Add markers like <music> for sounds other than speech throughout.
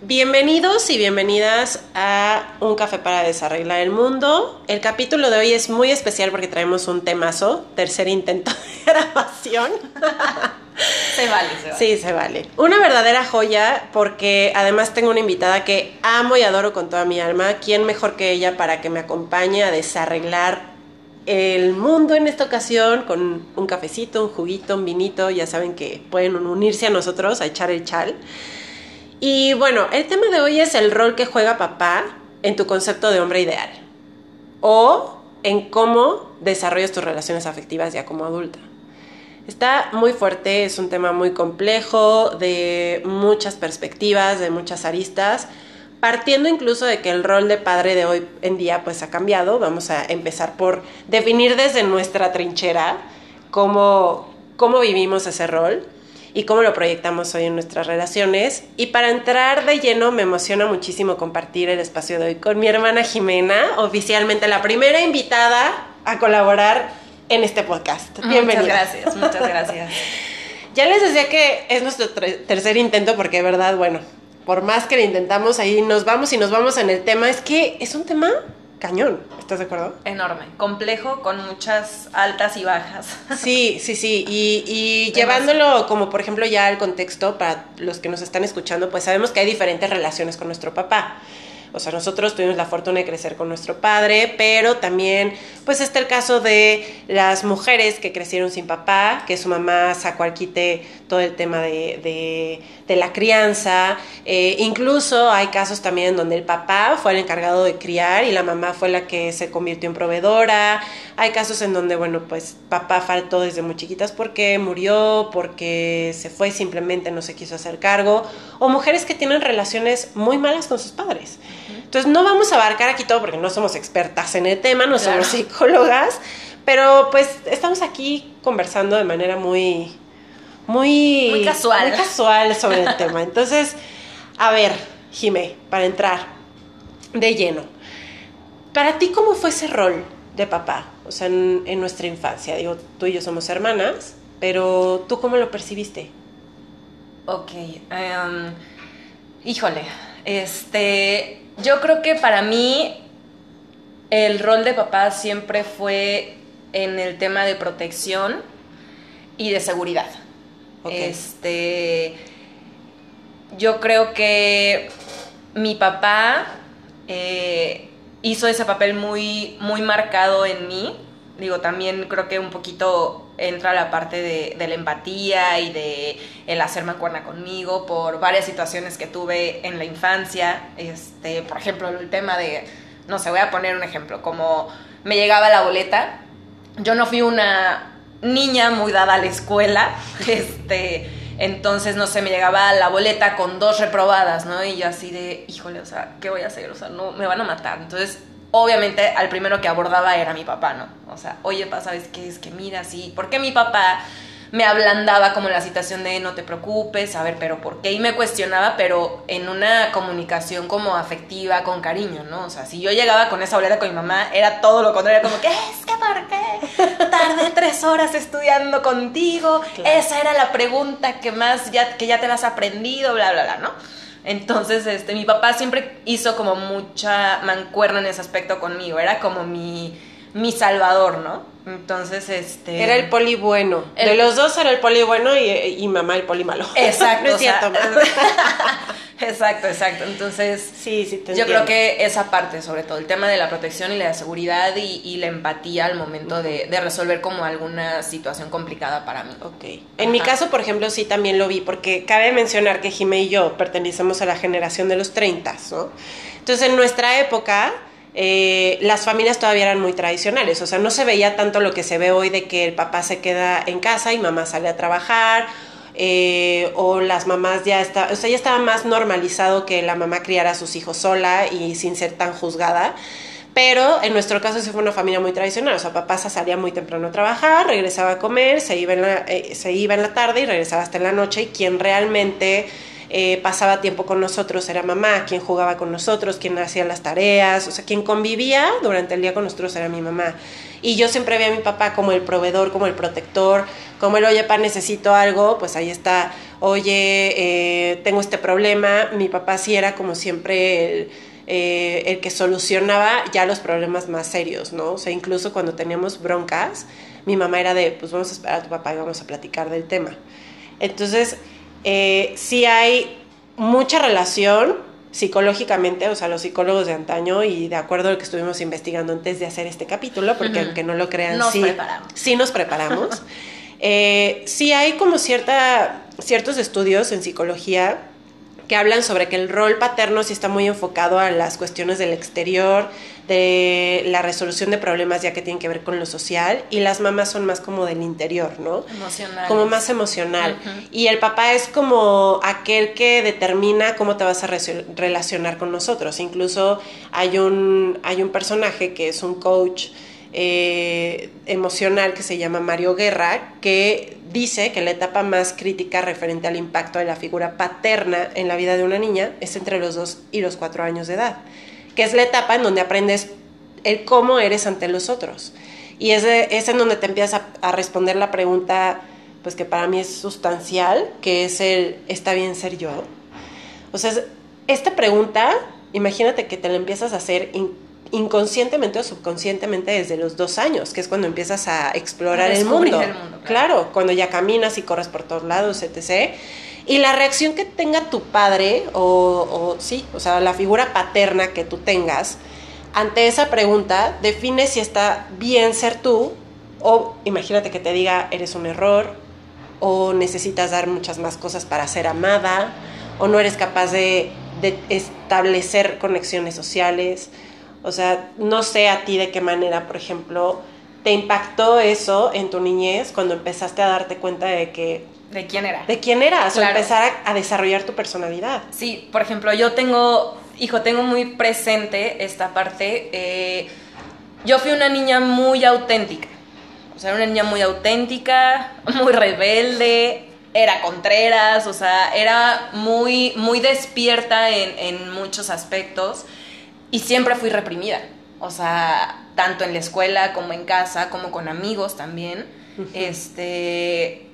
Bienvenidos y bienvenidas a Un Café para Desarreglar el Mundo. El capítulo de hoy es muy especial porque traemos un temazo, tercer intento de <laughs> grabación. Se vale, se vale. Sí, se vale. Una verdadera joya porque además tengo una invitada que amo y adoro con toda mi alma. ¿Quién mejor que ella para que me acompañe a desarreglar el mundo en esta ocasión con un cafecito, un juguito, un vinito? Ya saben que pueden unirse a nosotros a echar el chal. Y bueno, el tema de hoy es el rol que juega papá en tu concepto de hombre ideal o en cómo desarrollas tus relaciones afectivas ya como adulta. Está muy fuerte, es un tema muy complejo, de muchas perspectivas, de muchas aristas, partiendo incluso de que el rol de padre de hoy en día pues ha cambiado. Vamos a empezar por definir desde nuestra trinchera cómo, cómo vivimos ese rol y cómo lo proyectamos hoy en nuestras relaciones. Y para entrar de lleno, me emociona muchísimo compartir el espacio de hoy con mi hermana Jimena, oficialmente la primera invitada a colaborar en este podcast. Bienvenida. Muchas gracias, muchas <laughs> gracias. ya les decía que es nuestro tercer intento porque de verdad, bueno, por más que lo intentamos, ahí nos vamos y nos vamos en el tema. Es que es un tema cañón, ¿estás de acuerdo? Enorme, complejo, con muchas altas y bajas. <laughs> Sí, sí, sí, y, y llevándolo como por ejemplo ya al contexto, para los que nos están escuchando, pues sabemos que hay diferentes relaciones con nuestro papá. O sea, nosotros tuvimos la fortuna de crecer con nuestro padre, pero también, pues está el caso de las mujeres que crecieron sin papá, que su mamá sacó al quite todo el tema de, de, la crianza. Eh, incluso hay casos también donde el papá fue el encargado de criar y la mamá fue la que se convirtió en proveedora. Hay casos en donde, bueno, pues papá faltó desde muy chiquitas porque murió, porque se fue simplemente no se quiso hacer cargo. O mujeres que tienen relaciones muy malas con sus padres. Entonces no vamos a abarcar aquí todo porque no somos expertas en el tema, no somos psicólogas, pero pues estamos aquí conversando de manera muy, muy, muy casual. Muy casual sobre el tema. Entonces, a ver, Jime, para entrar de lleno, para ti cómo fue ese rol de papá? O sea, en, en nuestra infancia, digo, tú y yo somos hermanas, pero tú cómo lo percibiste? Ok, um, híjole, este, yo creo que para mí el rol de papá siempre fue en el tema de protección y de seguridad. Este, yo creo que mi papá eh, hizo ese papel muy, muy marcado en mí. Digo, también creo que un poquito entra la parte de, la empatía y de el hacer mancuerna conmigo por varias situaciones que tuve en la infancia. Este, por ejemplo, el tema de, no sé, voy a poner un ejemplo, como me llegaba la boleta. Yo no fui una niña muy dada a la escuela, <laughs> este, entonces, no sé, me llegaba la boleta con dos reprobadas, ¿no? Y yo así de, híjole, o sea, ¿qué voy a hacer? O sea, no, me van a matar. Entonces, obviamente al primero que abordaba era mi papá, ¿no? O sea, oye, pa, ¿sabes qué? Es que mira, sí, ¿por qué mi papá me ablandaba como la situación de no te preocupes, a ver, pero ¿por qué? Y me cuestionaba, pero en una comunicación como afectiva, con cariño, ¿no? O sea, si yo llegaba con esa boleta con mi mamá, era todo lo contrario, como que es que ¿por qué? <laughs> Tardé tres horas estudiando contigo, esa era la pregunta que más, ya, que ya te la has aprendido, bla, bla, bla, ¿no? Entonces, este, mi papá siempre hizo como mucha mancuerna en ese aspecto conmigo, era como mi, mi salvador, ¿no? Entonces, este... Era el poli bueno. De los dos era el poli bueno y, mamá el poli malo. Exacto. <laughs> <laughs> exacto, exacto. Entonces, sí, sí, yo creo que esa parte, sobre todo, el tema de la protección y la seguridad y, la empatía al momento de, resolver como alguna situación complicada para mí. Ok. En mi caso, por ejemplo, sí también lo vi, porque cabe mencionar que Jimé y yo pertenecemos a la generación de los 30, ¿no? Entonces, en nuestra época eh, las familias todavía eran muy tradicionales, o sea, no se veía tanto lo que se ve hoy de que el papá se queda en casa y mamá sale a trabajar, eh, o las mamás ya está, o sea, ya estaba más normalizado que la mamá criara a sus hijos sola y sin ser tan juzgada. Pero en nuestro caso sí fue una familia muy tradicional, o sea, papá salía muy temprano a trabajar, regresaba a comer, se iba en la, eh, se iba en la tarde y regresaba hasta en la noche y quien realmente eh, pasaba tiempo con nosotros era mamá, quien jugaba con nosotros, quien hacía las tareas, o sea, quien convivía durante el día con nosotros era mi mamá. Y yo siempre veía a mi papá como el proveedor, como el protector, como el, oye, pa, necesito algo, pues ahí está oye, eh, tengo este problema, mi papá sí era como siempre el, eh, el, que solucionaba ya los problemas más serios, ¿no? O sea, incluso cuando teníamos broncas, mi mamá era de, pues vamos a esperar a tu papá y vamos a platicar del tema. Entonces, eh, sí hay mucha relación psicológicamente, o sea, los psicólogos de antaño y de acuerdo a lo que estuvimos investigando antes de hacer este capítulo, porque aunque no lo crean, nos sí, sí nos preparamos. eh, sí hay como cierta, ciertos estudios en psicología que hablan sobre que el rol paterno sí está muy enfocado a las cuestiones del exterior, de la resolución de problemas ya que tienen que ver con lo social, y las mamás son más como del interior, ¿no? Emocional. Como más emocional. Uh -huh. Y el papá es como aquel que determina cómo te vas a re relacionar con nosotros. Incluso hay un, hay un personaje que es un coach eh, emocional que se llama Mario Guerra, que dice que la etapa más crítica referente al impacto de la figura paterna en la vida de una niña es entre los dos y los cuatro años de edad, que es la etapa en donde aprendes el cómo eres ante los otros. Y es, de, es en donde te empiezas a, a, responder la pregunta, pues que para mí es sustancial, que es el, ¿está bien ser yo? O sea, esta pregunta, imagínate que te la empiezas a hacer inconscientemente o subconscientemente desde los dos años, que es cuando empiezas a explorar el mundo. el mundo. Claro. claro, cuando ya caminas y corres por todos lados, etc. Y la reacción que tenga tu padre, o, o sí, o sea, la figura paterna que tú tengas, ante esa pregunta, define si está bien ser tú, o imagínate que te diga, eres un error, o necesitas dar muchas más cosas para ser amada, o no eres capaz de, de establecer conexiones sociales. O sea, no sé a ti de qué manera, por ejemplo, te impactó eso en tu niñez cuando empezaste a darte cuenta de que... ¿De quién era? De quién eras, claro. o empezar a, a, desarrollar tu personalidad. Sí, por ejemplo, yo tengo, hijo, tengo muy presente esta parte. Eh, yo fui una niña muy auténtica. O sea, una niña muy auténtica, <laughs> muy rebelde, era contreras, o sea, era muy, muy despierta en, en muchos aspectos y siempre fui reprimida. O sea, tanto en la escuela como en casa, como con amigos también. Uh -huh. Este.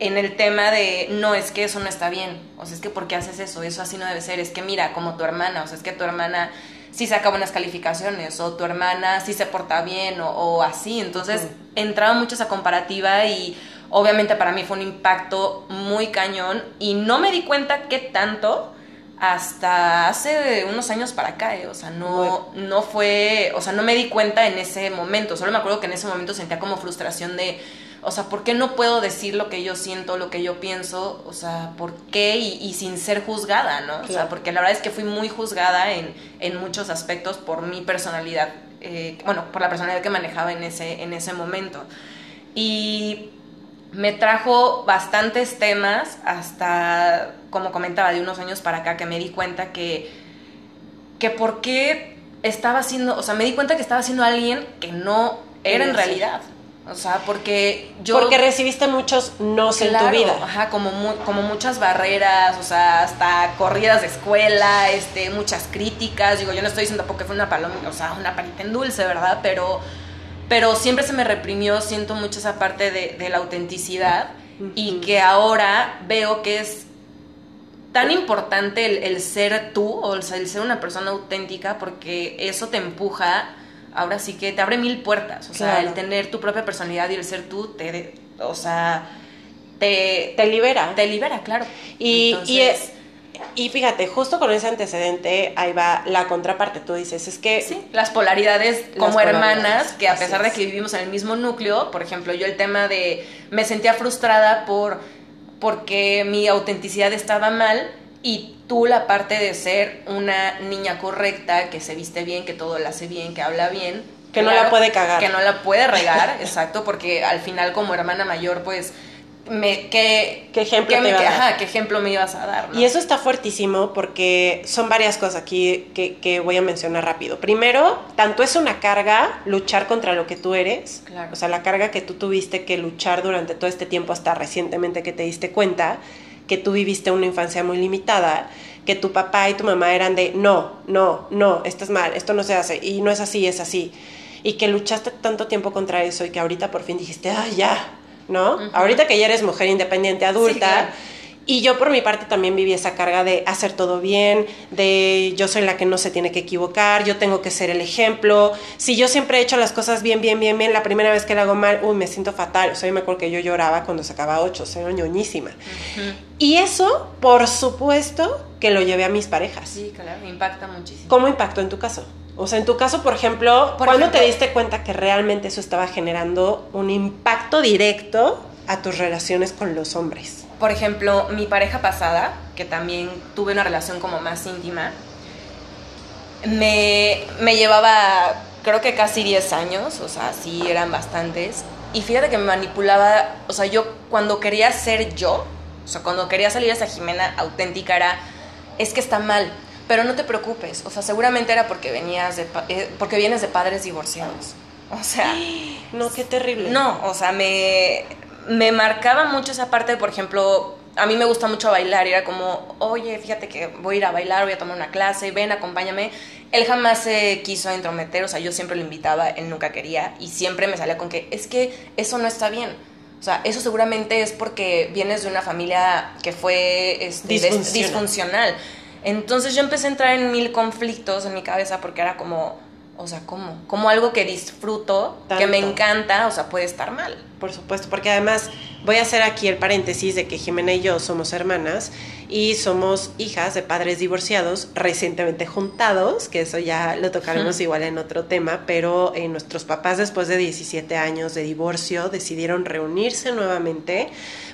En el tema de no es que eso no está bien. O sea, es que ¿por qué haces eso? Eso así no debe ser. Es que mira, como tu hermana. O sea, es que tu hermana sí saca buenas calificaciones. O tu hermana sí se porta bien. O, o así. Entonces, entraba mucho esa comparativa y obviamente para mí fue un impacto muy cañón. Y no me di cuenta qué tanto hasta hace unos años para acá, ¿eh? o sea, no, no fue, o sea, no me di cuenta en ese momento, solo me acuerdo que en ese momento sentía como frustración de, o sea, ¿por qué no puedo decir lo que yo siento, lo que yo pienso? O sea, ¿por qué? Y, y sin ser juzgada, ¿no? Claro. O sea, porque la verdad es que fui muy juzgada en, en muchos aspectos por mi personalidad, eh, bueno, por la personalidad que manejaba en ese, en ese momento. Y me trajo bastantes temas hasta, como comentaba, de unos años para acá que me di cuenta que, que por qué estaba siendo, o sea, me di cuenta que estaba siendo alguien que no era en realidad. O sea, porque yo... Porque recibiste muchos no claro, en tu vida. Ajá, como, mu como muchas barreras, o sea, hasta corridas de escuela, este, muchas críticas. Digo, yo no estoy diciendo porque fue una paloma, o sea, una palita en dulce, ¿verdad? Pero pero siempre se me reprimió, siento mucho esa parte de, de la autenticidad uh -huh. y que ahora veo que es tan importante el, el, ser tú o el, el ser una persona auténtica porque eso te empuja, ahora sí que te abre mil puertas, o claro. sea, el tener tu propia personalidad y el ser tú, te, o sea, te, te libera. Te libera, claro. Y, Entonces, y es y fíjate, justo con ese antecedente, ahí va la contraparte. Tú dices, es que. Sí, las polaridades las como polaridades, hermanas, que a pesar de que vivimos en el mismo núcleo, por ejemplo, yo el tema de. Me sentía frustrada por. porque mi autenticidad estaba mal y tú la parte de ser una niña correcta, que se viste bien, que todo lo hace bien, que habla bien. Que claro, no la puede cagar. Que no la puede regar, <laughs> exacto, porque al final, como hermana mayor, pues me, ¿qué, ¿Qué ejemplo qué me, ajá, ¿qué ejemplo me ibas a dar? ¿no? Y eso está fuertísimo porque son varias cosas aquí que, que, voy a mencionar rápido. Primero, tanto es una carga luchar contra lo que tú eres, claro. o sea, la carga que tú tuviste que luchar durante todo este tiempo hasta recientemente que te diste cuenta que tú viviste una infancia muy limitada, que tu papá y tu mamá eran de no, no, no, esto es mal, esto no se hace, y no es así, es así. Y que luchaste tanto tiempo contra eso y que ahorita por fin dijiste, ah, ya, ¿no? Uh -huh. Ahorita que ya eres mujer independiente, adulta, sí, claro. Y yo por mi parte también viví esa carga de hacer todo bien, de yo soy la que no se tiene que equivocar, yo tengo que ser el ejemplo. Si yo siempre he hecho las cosas bien, bien, bien, bien, la primera vez que lo hago mal, uy, me siento fatal. O sea, yo me acuerdo que yo lloraba cuando sacaba ocho, soy ñoñísima. Y eso, por supuesto, que lo llevé a mis parejas. Sí, claro, impacta muchísimo. ¿Cómo impactó en tu caso? O sea, en tu caso, por ejemplo, ¿cuándo te diste cuenta que realmente eso estaba generando un impacto directo a tus relaciones con los hombres? Por ejemplo, mi pareja pasada, que también tuve una relación como más íntima, me, me llevaba creo que casi 10 años, o sea, sí eran bastantes. Y fíjate que me manipulaba, o sea, yo cuando quería ser yo, o sea, cuando quería salir esa Jimena auténtica era, es que está mal, pero no te preocupes, o sea, seguramente era porque venías de, eh, porque vienes de padres divorciados. O sea, <gasps> no, qué terrible. No, o sea, me, me marcaba mucho esa parte, por ejemplo, a mí me gusta mucho bailar y era como, oye, fíjate que voy a ir a bailar, voy a tomar una clase, ven, acompáñame. Él jamás se quiso entrometer, o sea, yo siempre lo invitaba, él nunca quería y siempre me salía con que es que eso no está bien. O sea, eso seguramente es porque vienes de una familia que fue este, disfuncional. disfuncional. Entonces yo empecé a entrar en mil conflictos en mi cabeza porque era como, o sea, ¿cómo? Como algo que disfruto, que me encanta, o sea, puede estar mal. Por supuesto, porque además voy a hacer aquí el paréntesis de que Jimena y yo somos hermanas y somos hijas de padres divorciados recientemente juntados, que eso ya lo tocaremos igual en otro tema, pero eh, nuestros papás después de 17 años de divorcio decidieron reunirse nuevamente,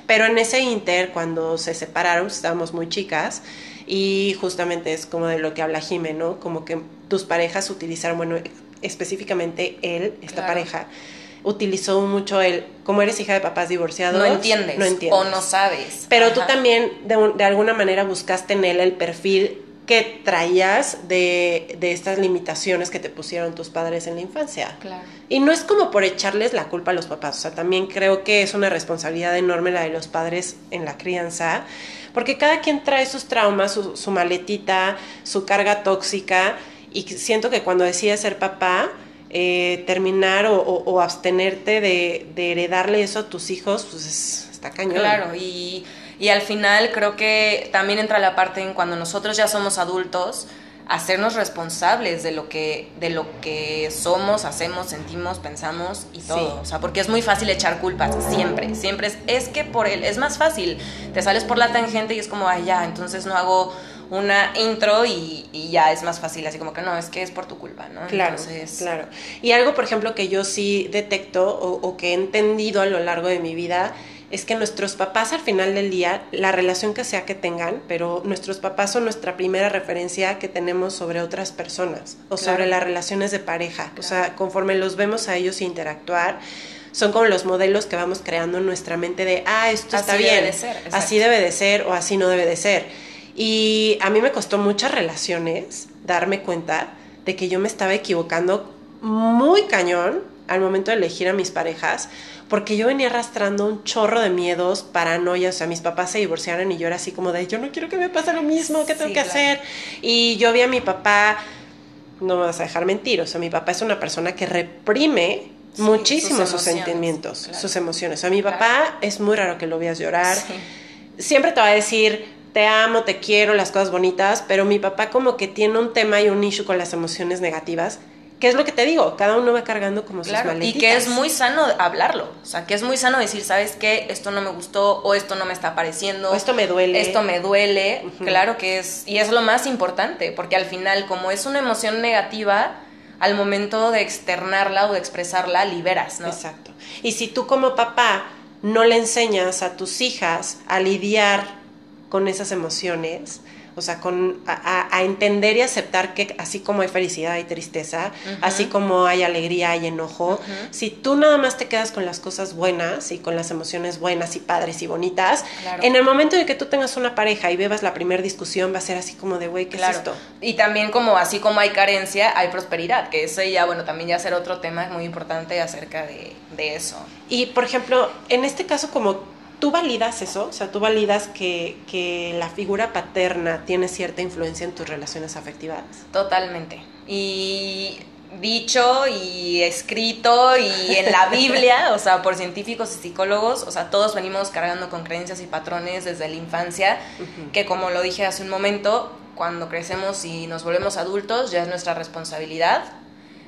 pero en ese inter, cuando se separaron, estábamos muy chicas, y justamente es como de lo que habla Jime, ¿no? Como que tus parejas utilizaron, bueno, específicamente él, esta pareja, utilizó mucho el, como eres hija de papás divorciados, no entiendes, no entiendes. o no sabes. Pero tú también de, de, alguna manera buscaste en él el perfil que traías de, de, estas limitaciones que te pusieron tus padres en la infancia. Claro. Y no es como por echarles la culpa a los papás, o sea, también creo que es una responsabilidad enorme la de los padres en la crianza, porque cada quien trae sus traumas, su, maletita, su carga tóxica, y siento que cuando decides ser papá, eh, terminar o, abstenerte de, heredarle eso a tus hijos, pues está cañón. Claro, y, y al final creo que también entra la parte en cuando nosotros ya somos adultos, hacernos responsables de lo que de lo que somos, hacemos, sentimos, pensamos y todo, o sea, porque es muy fácil echar culpas siempre, siempre es es que por él es más fácil, te sales por la tangente y es como, ay ya, entonces no hago una intro y, y, ya es más fácil, así como que no, es que es por tu culpa, ¿no? Claro, claro. Y algo, por ejemplo, que yo sí detecto o, o que he entendido a lo largo de mi vida es que nuestros papás al final del día, la relación que sea que tengan, pero nuestros papás son nuestra primera referencia que tenemos sobre otras personas o sobre las relaciones de pareja. O sea, conforme los vemos a ellos interactuar, son como los modelos que vamos creando en nuestra mente de, ah, esto está bien, debe de ser, así debe de ser o así no debe de ser. Y a mí me costó muchas relaciones darme cuenta de que yo me estaba equivocando muy cañón al momento de elegir a mis parejas, porque yo venía arrastrando un chorro de miedos, paranoia, o sea, mis papás se divorciaron y yo era así como de, yo no quiero que me pase lo mismo, ¿qué tengo que hacer? Y yo vi a mi papá, no me vas a dejar mentir, o sea, mi papá es una persona que reprime muchísimo sus, sentimientos, sus emociones. O sea, mi papá es muy raro que lo veas llorar. Siempre te va a decir, te amo, te quiero, las cosas bonitas, pero mi papá como que tiene un tema y un issue con las emociones negativas ¿Qué es lo que te digo? Cada uno va cargando como sus maletitas. Y que es muy sano hablarlo. O sea, que es muy sano decir, ¿sabes qué? Esto no me gustó o esto no me está pareciendo. O esto me duele. Esto me duele. Claro que es. Y es lo más importante, porque al final, como es una emoción negativa, al momento de externarla o de expresarla, liberas, ¿no? Exacto. Y si tú como papá no le enseñas a tus hijas a lidiar con esas emociones, o sea, con, a, entender y aceptar que así como hay felicidad hay tristeza, así como hay alegría hay enojo, si tú nada más te quedas con las cosas buenas y con las emociones buenas y padres y bonitas, en el momento de que tú tengas una pareja y bebas la primera discusión va a ser así como de, güey, ¿qué es esto? Y también como así como hay carencia, hay prosperidad, que eso ya, bueno, también ya será otro tema muy importante acerca de, de eso. Y, por ejemplo, en este caso como ¿Tú validas eso? O sea, ¿tú validas que, que, la figura paterna tiene cierta influencia en tus relaciones afectivas? Totalmente. Y dicho y escrito y en la Biblia, <laughs> o sea, por científicos y psicólogos, o sea, todos venimos cargando con creencias y patrones desde la infancia, que como lo dije hace un momento, cuando crecemos y nos volvemos adultos, ya es nuestra responsabilidad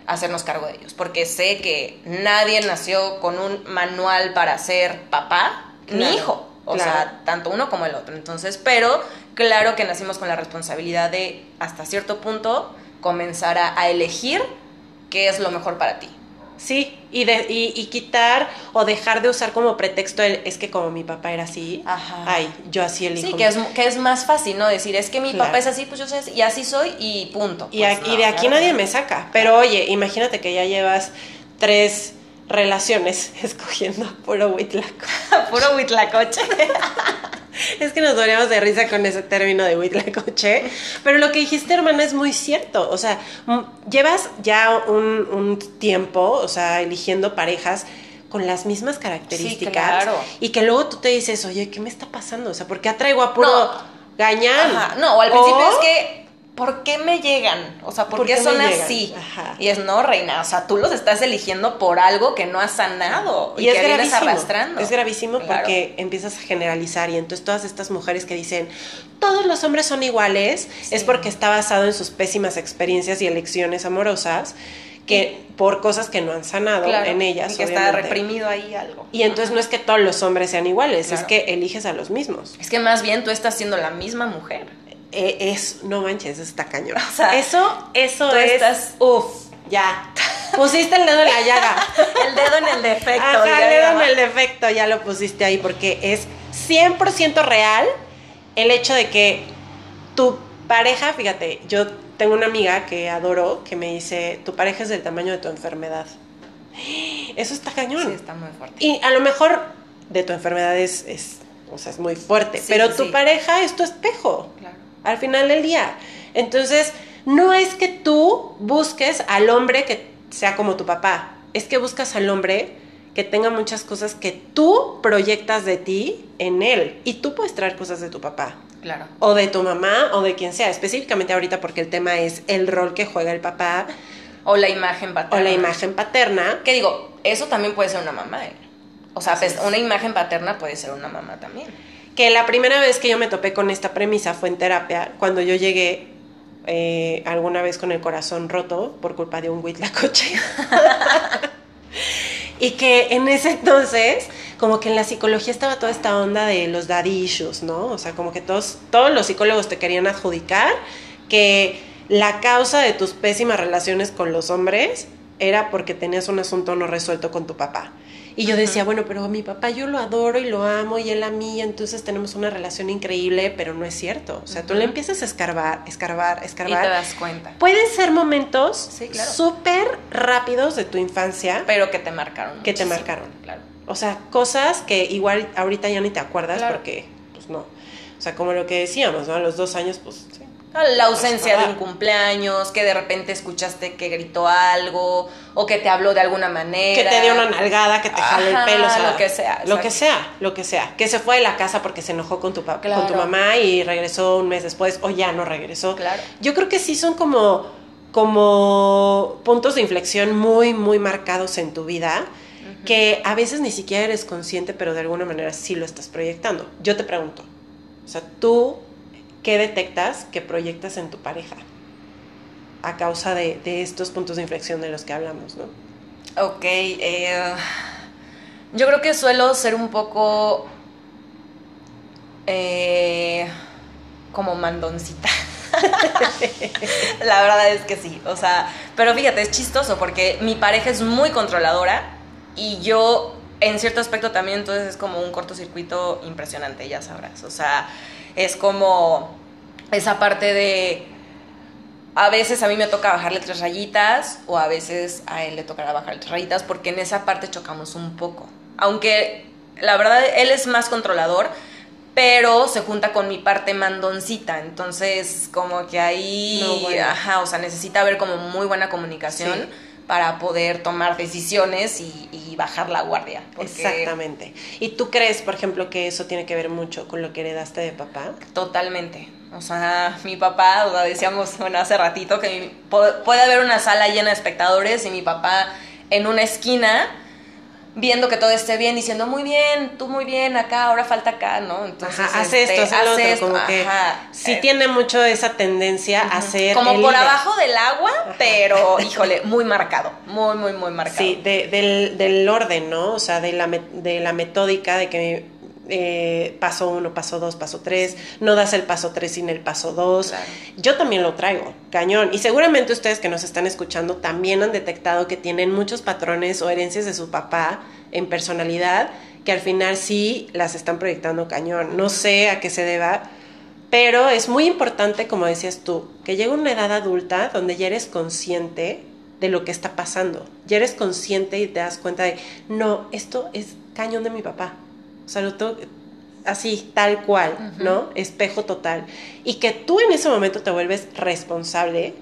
hacernos cargo de ellos, porque sé que nadie nació con un manual para ser papá ni hijo. O sea, tanto uno como el otro. Entonces, pero claro que nacimos con la responsabilidad de, hasta cierto punto, comenzar a elegir qué es lo mejor para ti. Sí, y, de, y, quitar o dejar de usar como pretexto el es que como mi papá era así, Ajá. ay, yo así elijo. Sí, que es, que es más fácil, ¿no? Decir, es que mi papá es así, pues yo sé, y así soy y punto. Y, pues de aquí nadie me saca. Pero oye, imagínate que ya llevas tres relaciones <laughs> escogiendo puro huitlaco. <laughs> puro huitlacoche. <laughs> es que nos dolíamos de risa con ese término de huitlacoche. Pero lo que dijiste, hermana, es muy cierto. O sea, llevas ya un, tiempo, o sea, eligiendo parejas con las mismas características. Y que luego tú te dices, oye, ¿qué me está pasando? O sea, ¿por qué atraigo a puro gañán? No, o al principio es que ¿por qué me llegan? O sea, ¿por, qué, son así? Y es, no, reina, o sea, tú los estás eligiendo por algo que no has sanado y, que vienes arrastrando. Es gravísimo porque empiezas a generalizar y entonces todas estas mujeres que dicen, todos los hombres son iguales, es porque está basado en sus pésimas experiencias y elecciones amorosas que por cosas que no han sanado en ellas. Y que está reprimido ahí algo. Y entonces no es que todos los hombres sean iguales, es que eliges a los mismos. Es que más bien tú estás siendo la misma mujer. Eh, es, no manches, está cañón. O sea, eso, eso es. Estás, uf, ya. <laughs> Pusiste el dedo en la llaga. el dedo en el defecto. el dedo en el defecto, ya lo pusiste ahí, porque es 100% real el hecho de que tu pareja, fíjate, yo tengo una amiga que adoro que me dice, tu pareja es del tamaño de tu enfermedad. Eso está cañón. Sí, está muy fuerte. Y a lo mejor de tu enfermedad es, o sea, es muy fuerte, pero tu pareja es tu espejo. Claro al final del día. Entonces, no es que tú busques al hombre que sea como tu papá, es que buscas al hombre que tenga muchas cosas que tú proyectas de ti en él. Y tú puedes traer cosas de tu papá. Claro. O de tu mamá o de quien sea. Específicamente ahorita porque el tema es el rol que juega el papá. O la imagen paterna. O la imagen paterna. Que digo, eso también puede ser una mamá. ¿eh? O sea, pues, una imagen paterna puede ser una mamá también que la primera vez que yo me topé con esta premisa fue en terapia, cuando yo llegué eh, alguna vez con el corazón roto por culpa de un huitlacoche. <laughs> y que en ese entonces, como que en la psicología estaba toda esta onda de los dadillos, ¿no? O sea, como que todos, todos los psicólogos te querían adjudicar que la causa de tus pésimas relaciones con los hombres era porque tenías un asunto no resuelto con tu papá. Y yo decía, bueno, pero mi papá yo lo adoro y lo amo y él a mí, entonces tenemos una relación increíble, pero no es cierto. O sea, tú le empiezas a escarbar, escarbar, escarbar. Y te das cuenta. Pueden ser momentos súper rápidos de tu infancia. Pero que te marcaron. Que te marcaron. Claro. O sea, cosas que igual ahorita ya ni te acuerdas porque, pues no. O sea, como lo que decíamos, ¿no? A los dos años, pues la ausencia de un cumpleaños, que de repente escuchaste que gritó algo, o que te habló de alguna manera. Que te dio una nalgada, que te jaló el pelo, o sea, lo que sea. Lo que sea, lo que sea. Que se fue de la casa porque se enojó con tu, con tu mamá y regresó un mes después, o ya no regresó. Claro. Yo creo que sí son como, como puntos de inflexión muy, muy marcados en tu vida. Que a veces ni siquiera eres consciente, pero de alguna manera sí lo estás proyectando. Yo te pregunto, o sea, tú ¿qué detectas que proyectas en tu pareja? A causa de, estos puntos de inflexión de los que hablamos, ¿no? Ok, eh, yo creo que suelo ser un poco eh, como mandoncita. <laughs> La verdad es que sí, o sea, pero fíjate, es chistoso porque mi pareja es muy controladora y yo en cierto aspecto también, entonces es como un cortocircuito impresionante, ya sabrás, o sea, es como esa parte de a veces a mí me toca bajarle tres rayitas o a veces a él le tocará bajarle tres rayitas porque en esa parte chocamos un poco. Aunque la verdad él es más controlador, pero se junta con mi parte mandoncita, entonces como que ahí, ajá, o sea, necesita haber como muy buena comunicación para poder tomar decisiones y, bajar la guardia. Exactamente. ¿Y tú crees, por ejemplo, que eso tiene que ver mucho con lo que heredaste de papá? Totalmente O sea, mi papá, o sea, decíamos, bueno, hace ratito que puede haber una sala llena de espectadores y mi papá en una esquina viendo que todo esté bien, diciendo muy bien, tú muy bien, acá, ahora falta acá, ¿no? Entonces, hace esto, este, hace, esto, como que sí eh, tiene mucho esa tendencia a ser como por abajo del agua, pero híjole, muy marcado, muy, muy, muy marcado. Sí, del, del orden, ¿no? O sea, de la, de la metódica de que eh, paso uno, paso dos, paso tres, no das el paso tres sin el paso dos. Yo también lo traigo, cañón. Y seguramente ustedes que nos están escuchando también han detectado que tienen muchos patrones o herencias de su papá en personalidad que al final sí las están proyectando cañón. No sé a qué se deba, pero es muy importante, como decías tú, que llegue una edad adulta donde ya eres consciente de lo que está pasando. Ya eres consciente y te das cuenta de, no, esto es cañón de mi papá o sea, lo así, tal cual, ¿no? Espejo total. Y que tú en ese momento te vuelves responsable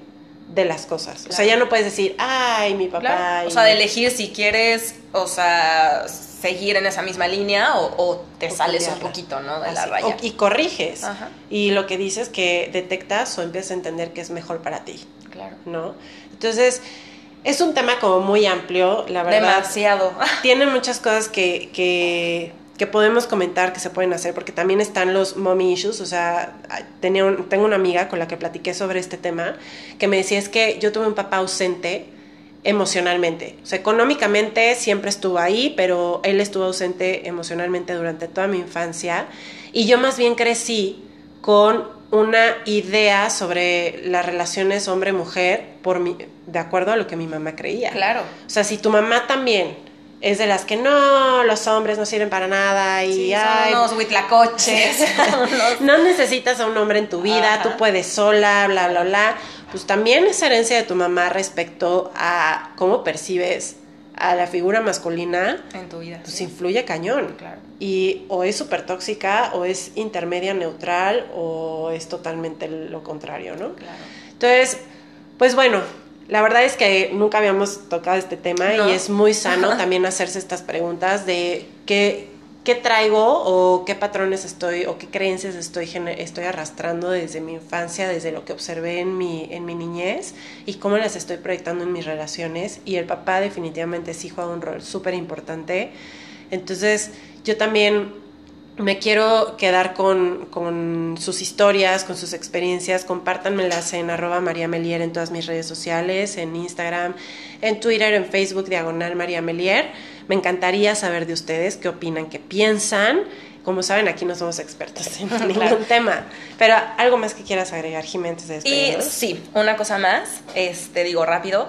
de las cosas. O sea, ya no puedes decir, ay, mi papá. O sea, de elegir si quieres, o sea, seguir en esa misma línea o, te sales un poquito, ¿no? De la raya. y corriges. Y lo que dices que detectas o empiezas a entender que es mejor para ti. Claro. ¿No? Entonces, es un tema como muy amplio, la verdad. Demasiado. <laughs> Tiene muchas cosas que, que que podemos comentar que se pueden hacer, porque también están los mommy issues, o sea, tenía tengo una amiga con la que platiqué sobre este tema, que me decía es que yo tuve un papá ausente emocionalmente, o sea, económicamente siempre estuvo ahí, pero él estuvo ausente emocionalmente durante toda mi infancia, y yo más bien crecí con una idea sobre las relaciones hombre-mujer por mi, de acuerdo a lo que mi mamá creía. Claro. O sea, si tu mamá también es de las que no, los hombres no sirven para nada y sí, son unos huitlacoches. <laughs> <laughs> no necesitas a un hombre en tu vida, tú puedes sola, bla, bla, bla. Pues también esa herencia de tu mamá respecto a cómo percibes a la figura masculina en tu vida. Pues influye cañón. Claro. Y o es súper tóxica, o es intermedia neutral, o es totalmente lo contrario, ¿no? Claro. Entonces, pues bueno, la verdad es que nunca habíamos tocado este tema y es muy sano <laughs> también hacerse estas preguntas de qué, qué traigo o qué patrones estoy o qué creencias estoy, estoy arrastrando desde mi infancia, desde lo que observé en mi, en mi niñez y cómo las estoy proyectando en mis relaciones. Y el papá definitivamente sí juega un rol súper importante. Entonces yo también me quiero quedar con, sus historias, con sus experiencias. Compártanmelas en arroba María Melier en todas mis redes sociales, en Instagram, en Twitter, en Facebook, diagonal María Melier. Me encantaría saber de ustedes qué opinan, qué piensan. Como saben, aquí no somos expertos en <laughs> ningún tema. Pero algo más que quieras agregar, Jiménez, de Y sí, una cosa más, este digo rápido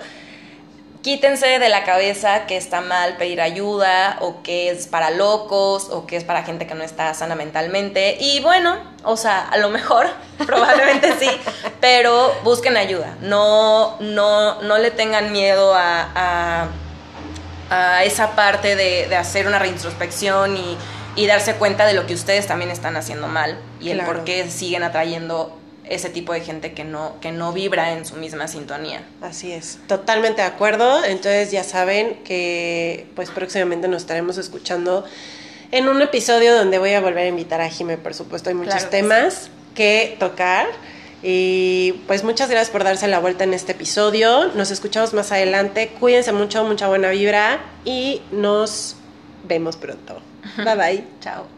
quítense de la cabeza que está mal pedir ayuda o que es para locos o que es para gente que no está sana mentalmente. Y bueno, o sea, a lo mejor, <laughs> probablemente sí, pero busquen ayuda. No, no, no le tengan miedo a, a, esa parte de, hacer una reintrospección y, darse cuenta de lo que ustedes también están haciendo mal y el por qué siguen atrayendo ese tipo de gente que no, que no vibra en su misma sintonía. Así es, totalmente de acuerdo. Entonces ya saben que pues próximamente nos estaremos escuchando en un episodio donde voy a volver a invitar a Jime, por supuesto, hay muchos temas que tocar. Y pues muchas gracias por darse la vuelta en este episodio. Nos escuchamos más adelante. Cuídense mucho, mucha buena vibra y nos vemos pronto. Bye bye. Chao.